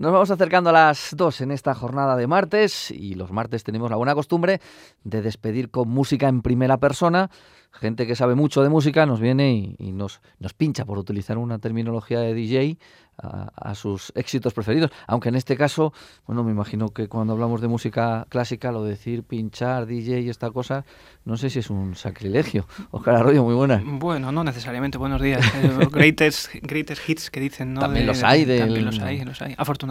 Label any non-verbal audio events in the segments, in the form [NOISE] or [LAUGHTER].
Nos vamos acercando a las dos en esta jornada de martes y los martes tenemos la buena costumbre de despedir con música en primera persona. Gente que sabe mucho de música nos viene y, nos, nos pincha, por utilizar una terminología de DJ, a, sus éxitos preferidos. Aunque en este caso, bueno, me imagino que cuando hablamos de música clásica, lo de decir pinchar, DJ y esta cosa, no sé si es un sacrilegio. [LAUGHS] Oscar Arroyo, muy buena. Bueno, no necesariamente. Buenos días. Eh, [LAUGHS] greatest, greatest hits que dicen, ¿no? También los hay. También los hay, los hay, afortunadamente.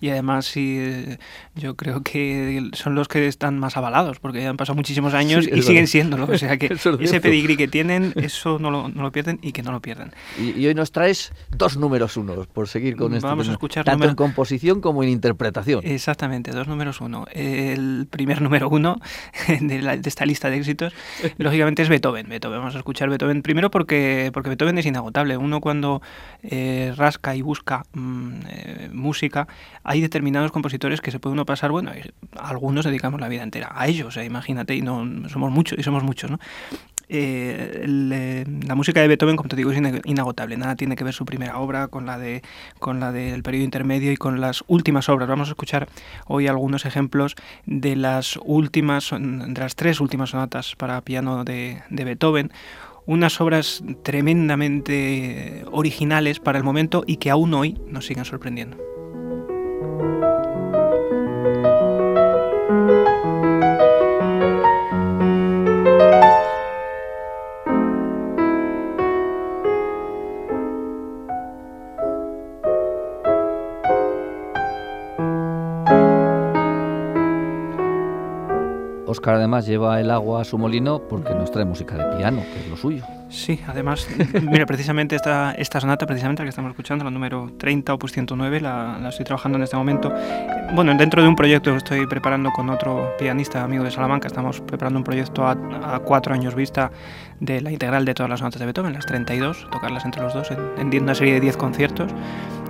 Y además, sí, yo creo que son los que están más avalados, porque han pasado muchísimos años y siguen siéndolo. O sea que [LAUGHS] ese pedigrí que tienen, eso no lo, no lo pierden y que no lo pierdan. Y, y hoy nos traes dos números unos por seguir con esto. Vamos a escuchar tanto en composición como en interpretación. Exactamente, dos números uno. El primer número uno [LAUGHS] de, esta lista de éxitos, lógicamente es Beethoven. Beethoven. Vamos a escuchar Beethoven primero porque, porque Beethoven es inagotable. Uno cuando eh, rasca y busca mm, eh, música, hay determinados compositores que se puede uno pasar, bueno, algunos dedicamos la vida entera a ellos, eh, imagínate, y no somos muchos, y somos muchos, ¿no? Eh, la música de Beethoven, como te digo, es inagotable. Nada tiene que ver su primera obra con la de con la del periodo intermedio y con las últimas obras. Vamos a escuchar hoy algunos ejemplos de las últimas, de las tres últimas sonatas para piano de, de Beethoven unas obras tremendamente originales para el momento y que aún hoy nos siguen sorprendiendo. Oscar además lleva el agua a su molino porque nos trae música de piano, que es lo suyo. Sí, además, [LAUGHS] mira, precisamente esta, esta sonata, precisamente la que estamos escuchando, la número 30, opus 109, la, la estoy trabajando en este momento. Bueno, dentro de un proyecto que estoy preparando con otro pianista amigo de Salamanca, estamos preparando un proyecto a, a cuatro años vista de la integral de todas las sonatas de Beethoven, las 32, tocarlas entre los dos en, en una serie de 10 conciertos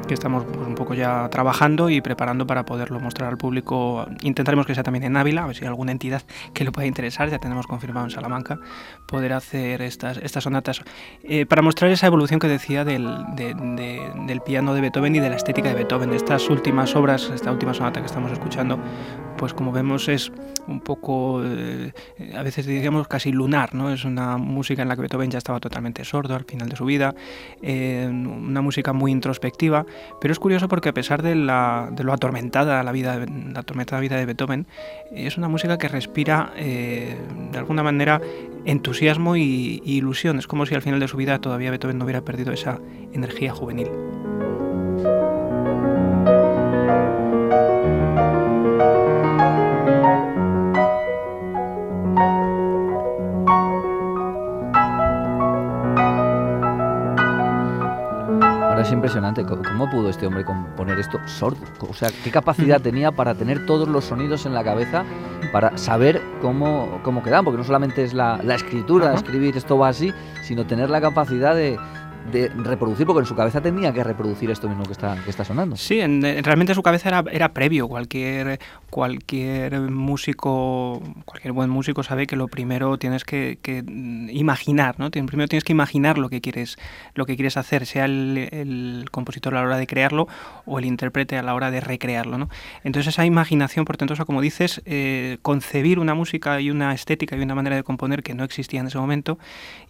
que estamos pues, un poco ya trabajando y preparando para poderlo mostrar al público. Intentaremos que sea también en Ávila, a ver si hay alguna entidad que lo pueda interesar, ya tenemos confirmado en Salamanca, poder hacer estas, estas sonatas. Eh, para mostrar esa evolución que decía del, del piano de Beethoven y de la estética de Beethoven, de estas últimas obras, esta última sonata que estamos escuchando, pues como vemos es un poco, eh, a veces diríamos casi lunar, ¿no? Es una música en la que Beethoven ya estaba totalmente sordo al final de su vida, eh, una música muy introspectiva, pero es curioso porque a pesar de, la, de lo atormentada la vida, la vida de Beethoven, es una música que respira eh, de alguna manera entusiasmo y, y ilusión. Es como si al final de su vida todavía Beethoven no hubiera perdido esa energía juvenil. ¿Cómo pudo este hombre componer esto sordo? O sea, ¿qué capacidad tenía para tener todos los sonidos en la cabeza para saber cómo, cómo quedan? Porque no solamente es la, la escritura, escribir esto va así, sino tener la capacidad de, de reproducir, porque en su cabeza tenía que reproducir esto mismo que está, que está sonando. Sí, en, realmente su cabeza era, era previo. Cualquier, cualquier músico, cualquier buen músico sabe que lo primero tienes que, imaginar, ¿no? Primero tienes que imaginar lo que quieres, lo que quieres hacer, sea el, compositor a la hora de crearlo o el intérprete a la hora de recrearlo, ¿no? Entonces esa imaginación, por tanto, como dices, eh, concebir una música y una estética y una manera de componer que no existía en ese momento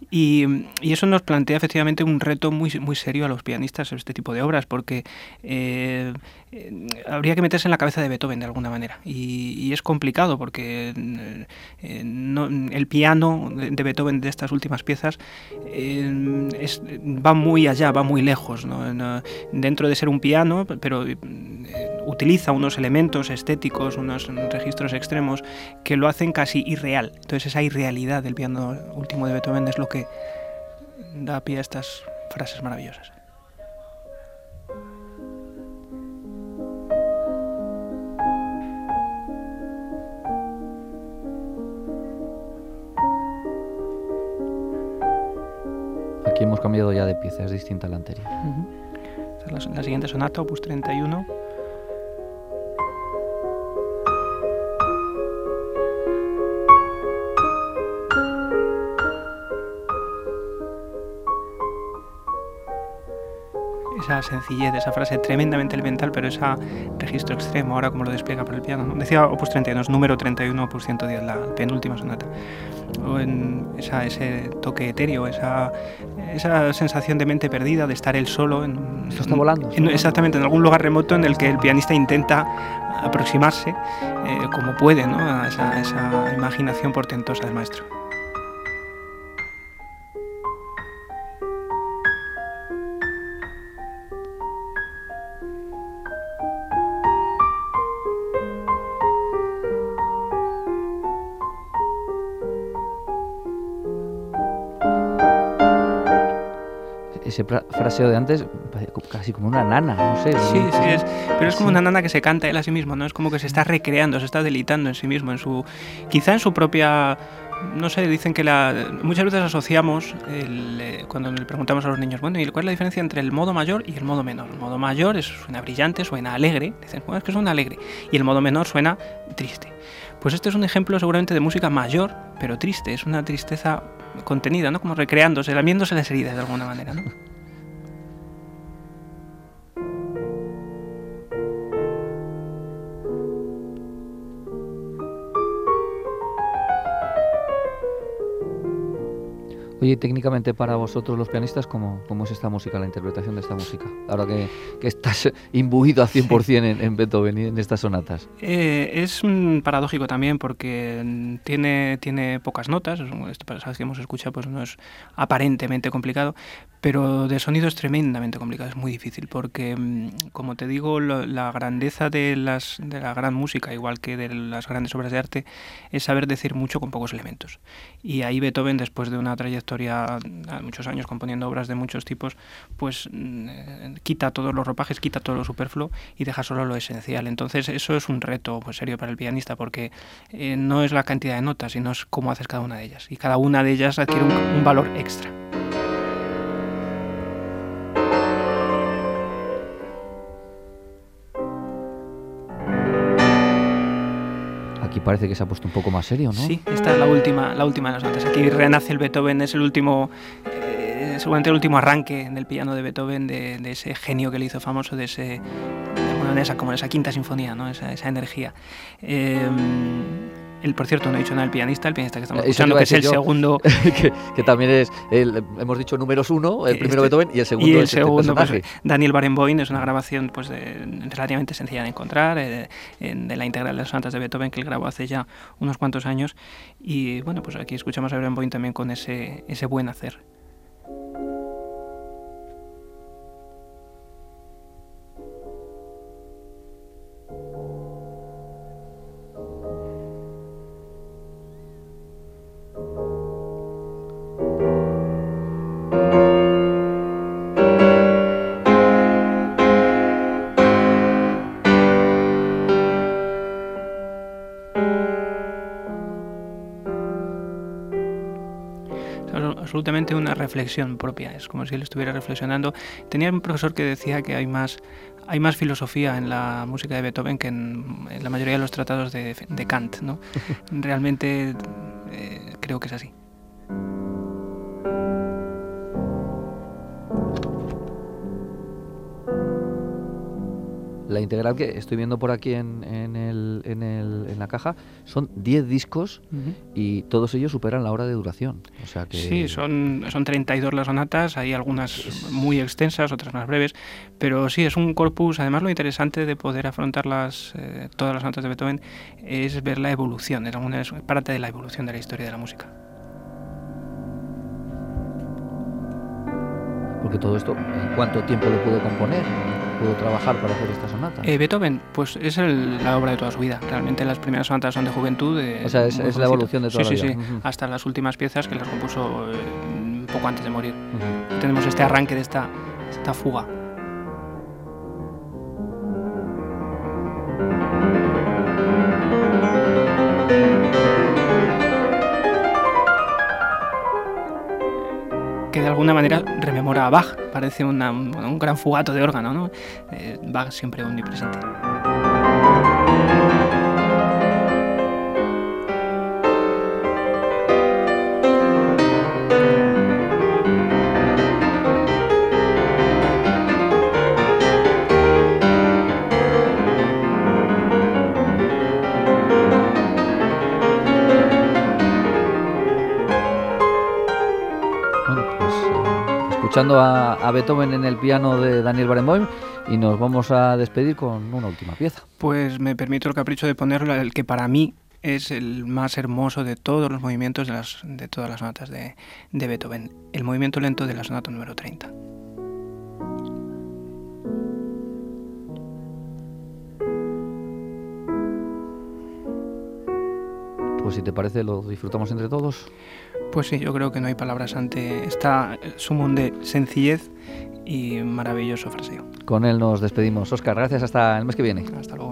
y, y eso nos plantea efectivamente un reto muy, muy serio a los pianistas este tipo de obras, porque eh, eh, habría que meterse en la cabeza de Beethoven de alguna manera. Y, es complicado porque eh, el piano de Beethoven de estas últimas piezas va muy allá, va muy lejos, dentro de ser un piano, pero utiliza unos elementos estéticos, unos registros extremos que lo hacen casi irreal. Entonces esa irrealidad del piano último de Beethoven es lo que da pie a estas frases maravillosas. Aquí hemos cambiado ya de pieza, es distinta a la anterior. la, siguiente sonata, opus 31. Esa sencillez, esa frase tremendamente elemental, pero ese registro extremo, ahora como lo despliega por el piano. Decía Opus 32, número 31, Opus 110, la penúltima sonata. O en ese toque etéreo, esa, esa sensación de mente perdida, de estar él solo. En, Esto está volando. exactamente, en algún lugar remoto en el que el pianista intenta aproximarse eh, como puede ¿no? a esa imaginación portentosa del maestro. Ese fraseo de antes, casi como una nana, no sé. Sí, sí, es, pero es como una nana que se canta él a sí mismo, ¿no? Es como que se está recreando, se está delitando en sí mismo, en su, quizá en su propia no sé, dicen que la, muchas veces asociamos, eh, cuando le preguntamos a los niños, bueno, ¿y cuál es la diferencia entre el modo mayor y el modo menor? El modo mayor es, suena brillante, suena alegre, dicen, bueno, es que suena alegre, y el modo menor suena triste. Pues este es un ejemplo seguramente de música mayor, pero triste, es una tristeza contenida, ¿no? Como recreándose, lamiéndose las heridas de alguna manera, ¿no? Oye, técnicamente para vosotros los pianistas, ¿cómo, cómo es esta música, la interpretación de esta música? Ahora que, que estás [LAUGHS] imbuido al 100% en, en, Beethoven y en estas sonatas. Eh, es paradójico también porque tiene, tiene pocas notas, este pasaje que hemos escuchado pues no es aparentemente complicado, pero de sonido es tremendamente complicado, es muy difícil porque, mm, como te digo, la grandeza de, las, de la gran música, igual que de las grandes obras de arte, es saber decir mucho con pocos elementos. Y ahí Beethoven, después de una trayectoria muchos años componiendo obras de muchos tipos, pues mm, eh, quita todos los ropajes, quita todo lo superfluo y deja solo lo esencial. Entonces eso es un reto pues, serio para el pianista porque eh, no es la cantidad de notas, sino es cómo haces cada una de ellas. Y cada una de ellas adquiere un valor extra. Parece que se ha puesto un poco más serio, ¿no? Sí, esta es la última, la última de las notas. Aquí renace el Beethoven, es el último, eh, seguramente el último arranque en el piano de Beethoven, de, ese genio que le hizo famoso, de ese, de, esa, como esa quinta sinfonía, ¿no? esa, esa energía. Eh, el, por cierto, no he dicho nada del pianista, el pianista que estamos escuchando, que es el segundo. [LAUGHS] que, también es, el, hemos dicho números uno, el primero este, Beethoven y el segundo y el es este segundo, pues, Daniel Barenboim es una grabación pues, relativamente sencilla de encontrar, eh, de la integral de las sonatas de Beethoven que él grabó hace ya unos cuantos años. Y bueno, pues aquí escuchamos a Barenboim también con ese, ese buen hacer. Absolutamente una reflexión propia, es como si él estuviera reflexionando. Tenía un profesor que decía que hay más, hay más filosofía en la música de Beethoven que en, la mayoría de los tratados de, Kant. ¿no? [LAUGHS] Realmente eh, creo que es así. La integral que estoy viendo por aquí en, en, el, en, el, en la caja son 10 discos y todos ellos superan la hora de duración. O sea que... Sí, son, son 32 las sonatas, hay algunas muy extensas, otras más breves, pero sí, es un corpus. Además, lo interesante de poder afrontar las, eh, todas las notas de Beethoven es ver la evolución, es parte de la evolución de la historia de la música. Porque todo esto, ¿en cuánto tiempo lo pudo componer? Pudo trabajar para hacer esta sonata? Eh, Beethoven, pues es la obra de toda su vida. Realmente las primeras sonatas son de juventud. o sea, es, la evolución de toda sí, la vida. Sí, sí, hasta las últimas piezas que las compuso eh, poco antes de morir. Tenemos este arranque de esta, esta fuga. Que de alguna manera rememora a Bach, parece un, gran fugato de órgano, ¿no? Eh, Bach siempre omnipresente. Escuchando a, a, Beethoven en el piano de Daniel Barenboim y nos vamos a despedir con una última pieza. Pues me permito el capricho de ponerlo el que para mí es el más hermoso de todos los movimientos de, las, de todas las sonatas de, de Beethoven, el movimiento lento de la sonata número 30. Pues si te parece, lo disfrutamos entre todos. Pues sí, yo creo que no hay palabras ante esta sumum de sencillez y maravilloso fraseo. Con él nos despedimos. Oscar, gracias hasta el mes que viene. Hasta luego.